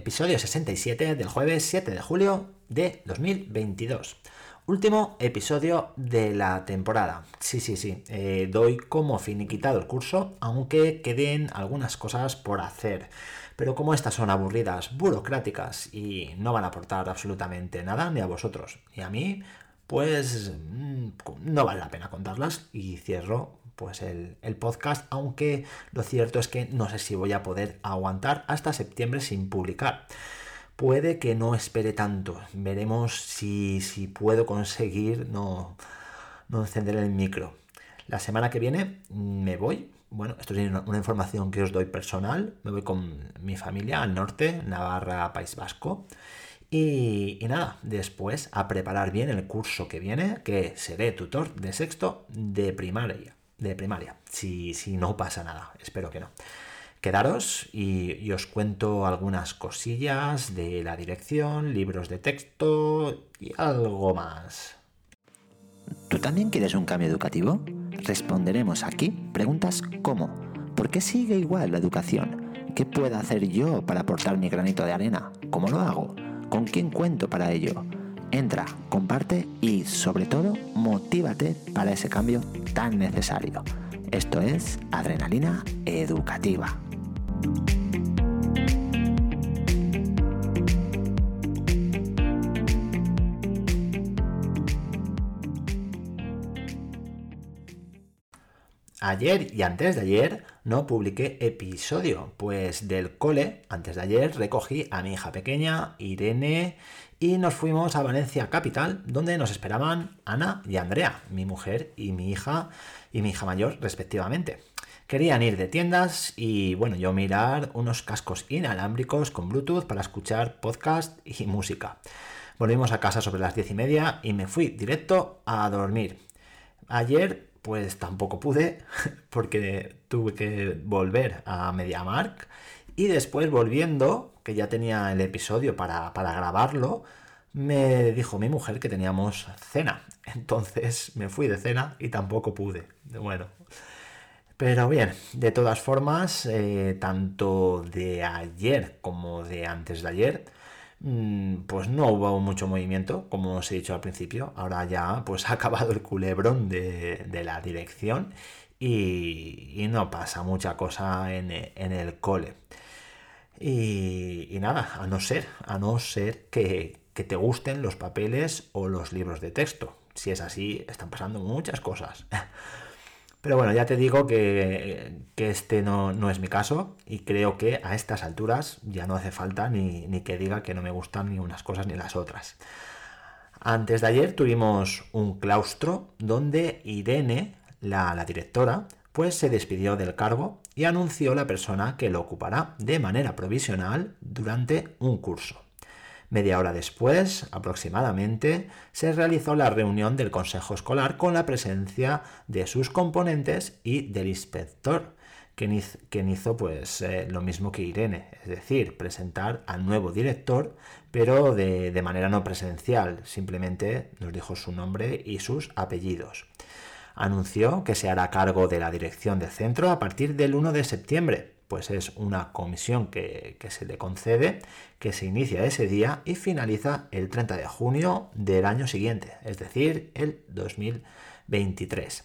episodio 67 del jueves 7 de julio de 2022. Último episodio de la temporada. Sí, sí, sí. Eh, doy como finiquitado el curso, aunque queden algunas cosas por hacer. Pero como estas son aburridas, burocráticas y no van a aportar absolutamente nada ni a vosotros ni a mí, pues mm, no vale la pena contarlas y cierro pues el, el, podcast, aunque lo cierto es que no sé si voy a poder aguantar hasta septiembre sin publicar. Puede que no espere tanto, veremos si, si puedo conseguir no, no encender el micro. La semana que viene me voy, bueno, esto es una, información que os doy personal, me voy con mi familia al norte, Navarra, País Vasco. Y, y, nada, después a preparar bien el curso que viene, que seré tutor de sexto de primaria de primaria, si, si no pasa nada, espero que no. Quedaros y, os cuento algunas cosillas de la dirección, libros de texto y algo más. ¿Tú también quieres un cambio educativo? Responderemos aquí preguntas como ¿por qué sigue igual la educación? ¿Qué puedo hacer yo para aportar mi granito de arena? ¿Cómo lo hago? ¿Con quién cuento para ello? Entra, comparte y sobre todo motívate para ese cambio tan necesario. Esto es Adrenalina Educativa. Ayer y antes de ayer no publiqué episodio, pues del cole, antes de ayer, recogí a mi hija pequeña, Irene, y nos fuimos a Valencia Capital, donde nos esperaban Ana y Andrea, mi mujer y mi hija y mi hija mayor respectivamente. Querían ir de tiendas y bueno, yo mirar unos cascos inalámbricos con Bluetooth para escuchar podcast y música. Volvimos a casa sobre las diez y media y me fui directo a dormir. Ayer pues tampoco pude porque tuve que volver a MediaMark y después volviendo, que ya tenía el episodio para, grabarlo, me dijo mi mujer que teníamos cena. Entonces me fui de cena y tampoco pude. Bueno. Pero bien, de todas formas, eh, tanto de ayer como de antes de ayer, pues no hubo mucho movimiento, como os he dicho al principio. Ahora ya pues ha acabado el culebrón de, la dirección y, no pasa mucha cosa en, en el cole. Y, nada, a no ser, a no ser que, te gusten los papeles o los libros de texto. Si es así, están pasando muchas cosas. Pero bueno, ya te digo que, este no, es mi caso y creo que a estas alturas ya no hace falta ni, que diga que no me gustan ni unas cosas ni las otras. Antes de ayer tuvimos un claustro donde Irene, la, la directora, pues se despidió del cargo y anunció la persona que lo ocupará de manera provisional durante un curso. Media hora después, aproximadamente, se realizó la reunión del Consejo Escolar con la presencia de sus componentes y del inspector, quien hizo, pues, eh, lo mismo que Irene, es decir, presentar al nuevo director, pero de, de manera no presencial, simplemente nos dijo su nombre y sus apellidos. Anunció que se hará cargo de la dirección del centro a partir del 1 de septiembre, pues es una comisión que, se le concede, que se inicia ese día y finaliza el 30 de junio del año siguiente, es decir, el 2023.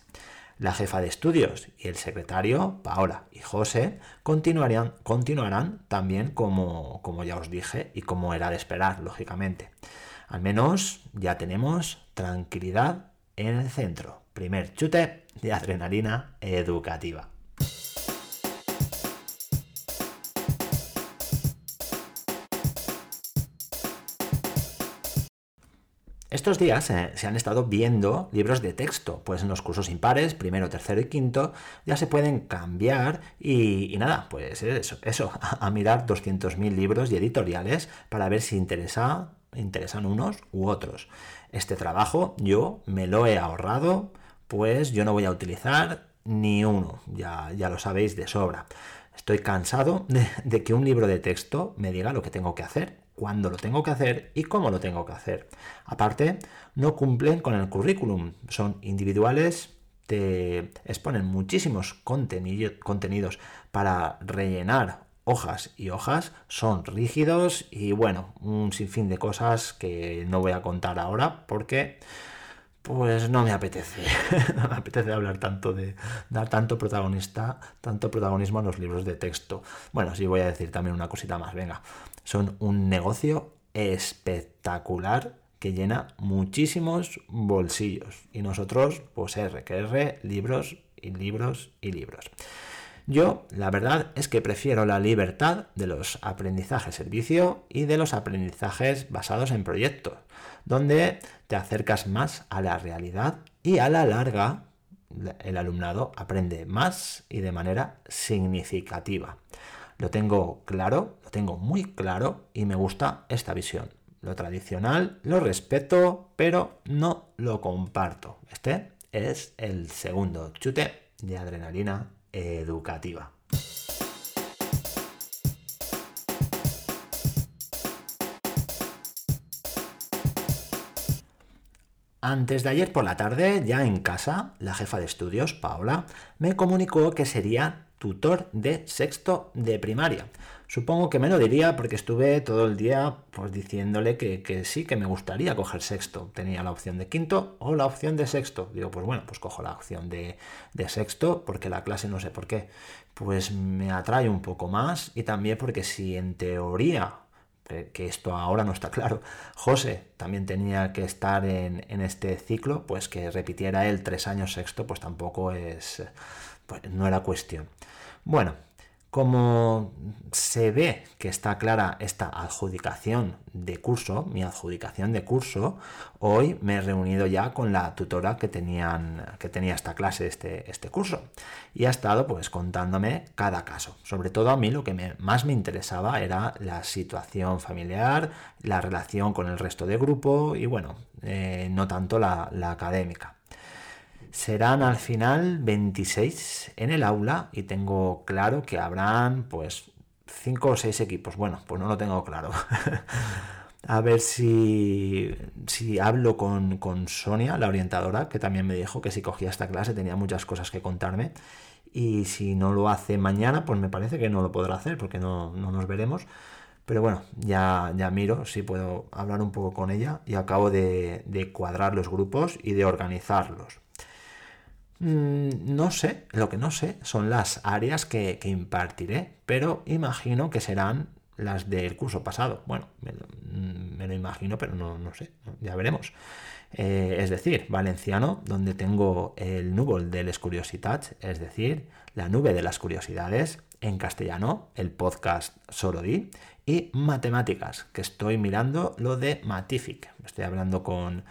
La jefa de estudios y el secretario, Paola y José, continuarán, continuarán también como, como ya os dije y como era de esperar, lógicamente. Al menos ya tenemos tranquilidad en el centro. Primer chute de adrenalina educativa. Estos días eh, se han estado viendo libros de texto, pues en los cursos impares, primero, tercero y quinto, ya se pueden cambiar y, nada, pues eso, eso a, mirar 200.000 libros y editoriales para ver si interesa, interesan unos u otros. Este trabajo yo me lo he ahorrado, pues yo no voy a utilizar ni uno, ya, ya lo sabéis de sobra. Estoy cansado de, que un libro de texto me diga lo que tengo que hacer, cuándo lo tengo que hacer y cómo lo tengo que hacer. Aparte, no cumplen con el currículum, son individuales, te exponen muchísimos contenidos para rellenar hojas y hojas, son rígidos y bueno, un sinfín de cosas que no voy a contar ahora porque pues no me apetece, no me apetece hablar tanto de dar tanto protagonista, tanto protagonismo a los libros de texto. Bueno, sí voy a decir también una cosita más, venga. Son un negocio espectacular que llena muchísimos bolsillos y nosotros pues R que R, libros y libros y libros. Yo, la verdad es que prefiero la libertad de los aprendizajes servicio y de los aprendizajes basados en proyectos, donde te acercas más a la realidad y a la larga el alumnado aprende más y de manera significativa. Lo tengo claro, lo tengo muy claro y me gusta esta visión. Lo tradicional lo respeto, pero no lo comparto. Este es el segundo chute de adrenalina educativa. Antes de ayer por la tarde, ya en casa, la jefa de estudios, Paola, me comunicó que sería tutor de sexto de primaria. Supongo que me lo diría porque estuve todo el día pues, diciéndole que, sí, que me gustaría coger sexto. Tenía la opción de quinto o la opción de sexto. Digo, pues bueno, pues cojo la opción de, de sexto porque la clase no sé por qué. Pues me atrae un poco más y también porque si en teoría que esto ahora no está claro. José también tenía que estar en, en, este ciclo, pues que repitiera él tres años sexto, pues tampoco es, pues no era cuestión. Bueno, como se ve que está clara esta adjudicación de curso, mi adjudicación de curso, hoy me he reunido ya con la tutora que, tenía esta clase, este, este curso, y ha estado pues contándome cada caso. Sobre todo a mí lo que más me interesaba era la situación familiar, la relación con el resto de grupo y bueno, eh, no tanto la académica. Serán al final 26 en el aula y tengo claro que habrán pues 5 o 6 equipos. Bueno, pues no lo tengo claro. A ver si, si hablo con, Sonia, la orientadora, que también me dijo que si cogía esta clase tenía muchas cosas que contarme. Y si no lo hace mañana, pues me parece que no lo podrá hacer porque no, nos veremos. Pero bueno, ya, ya miro si puedo hablar un poco con ella y acabo de cuadrar los grupos y de organizarlos. Mm, no sé, lo que no sé son las áreas que, impartiré, pero imagino que serán las del curso pasado. Bueno, me, lo mm, imagino, pero no, no sé, ya veremos. Eh, es decir, valenciano, donde tengo el núvol de les curiositats, es decir, la nube de las curiosidades, en castellano, el podcast solo di, y matemáticas, que estoy mirando lo de Matific. Estoy hablando con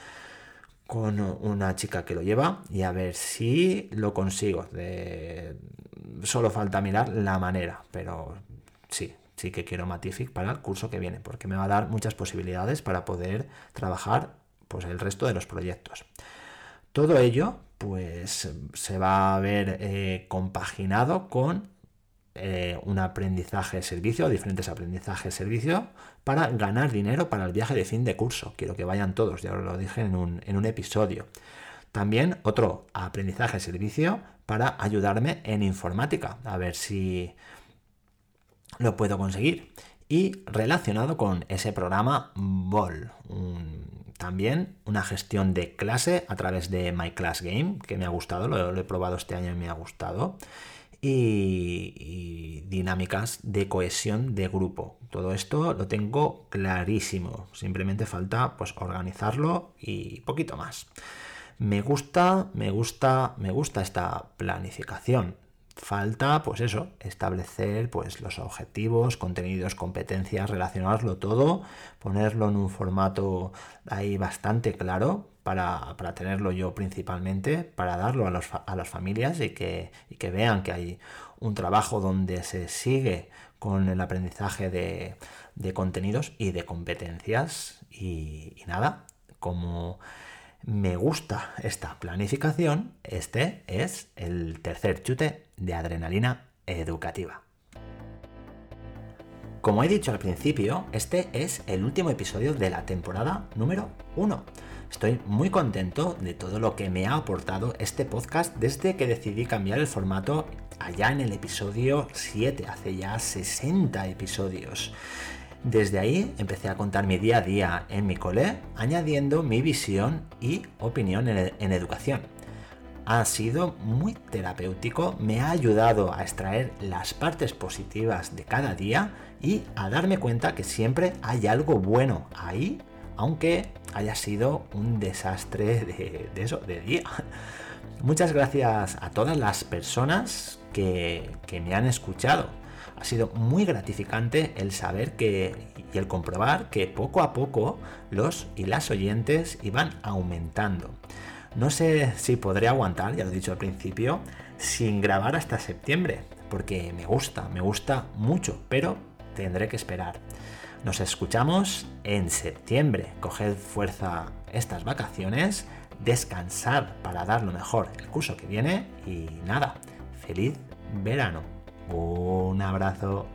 con una chica que lo lleva y a ver si lo consigo. Solo falta mirar la manera, pero sí, sí que quiero Matific para el curso que viene, porque me va a dar muchas posibilidades para poder trabajar pues, el resto de los proyectos. Todo ello pues se va a ver eh, compaginado con eh, un aprendizaje servicio, diferentes aprendizajes servicio, para ganar dinero para el viaje de fin de curso. Quiero que vayan todos, ya lo dije en un, en un episodio. También otro aprendizaje servicio para ayudarme en informática, a ver si lo puedo conseguir. Y relacionado con ese programa BOL, también una gestión de clase a través de My Class Game, que me ha gustado, lo he probado este año y me ha gustado y, dinámicas de cohesión de grupo. Todo esto lo tengo clarísimo. Simplemente falta pues organizarlo y poquito más. Me gusta, me gusta, me gusta esta planificación. Falta, pues eso, establecer pues los objetivos, contenidos, competencias, relacionarlo todo, ponerlo en un formato ahí bastante claro para, tenerlo yo principalmente, para darlo a, las familias y que, que, vean que hay un trabajo donde se sigue con el aprendizaje de, contenidos y de competencias. Y, y, nada, como me gusta esta planificación, este es el tercer chute de adrenalina educativa. Como he dicho al principio, este es el último episodio de la temporada número 1. Estoy muy contento de todo lo que me ha aportado este podcast desde que decidí cambiar el formato allá en el episodio 7, hace ya 60 episodios. Desde ahí empecé a contar mi día a día en mi cole, añadiendo mi visión y opinión en, educación. Ha sido muy terapéutico, me ha ayudado a extraer las partes positivas de cada día y a darme cuenta que siempre hay algo bueno ahí, aunque haya sido un desastre de, eso, de día. Muchas gracias a todas las personas que, me han escuchado. Ha sido muy gratificante el saber que y el comprobar que poco a poco los y las oyentes iban aumentando. No sé si podré aguantar, ya lo he dicho al principio, sin grabar hasta septiembre, porque me gusta, me gusta mucho, pero tendré que esperar. Nos escuchamos en septiembre. Coged fuerza estas vacaciones, descansar para dar lo mejor el curso que viene y nada, feliz verano. Un abrazo.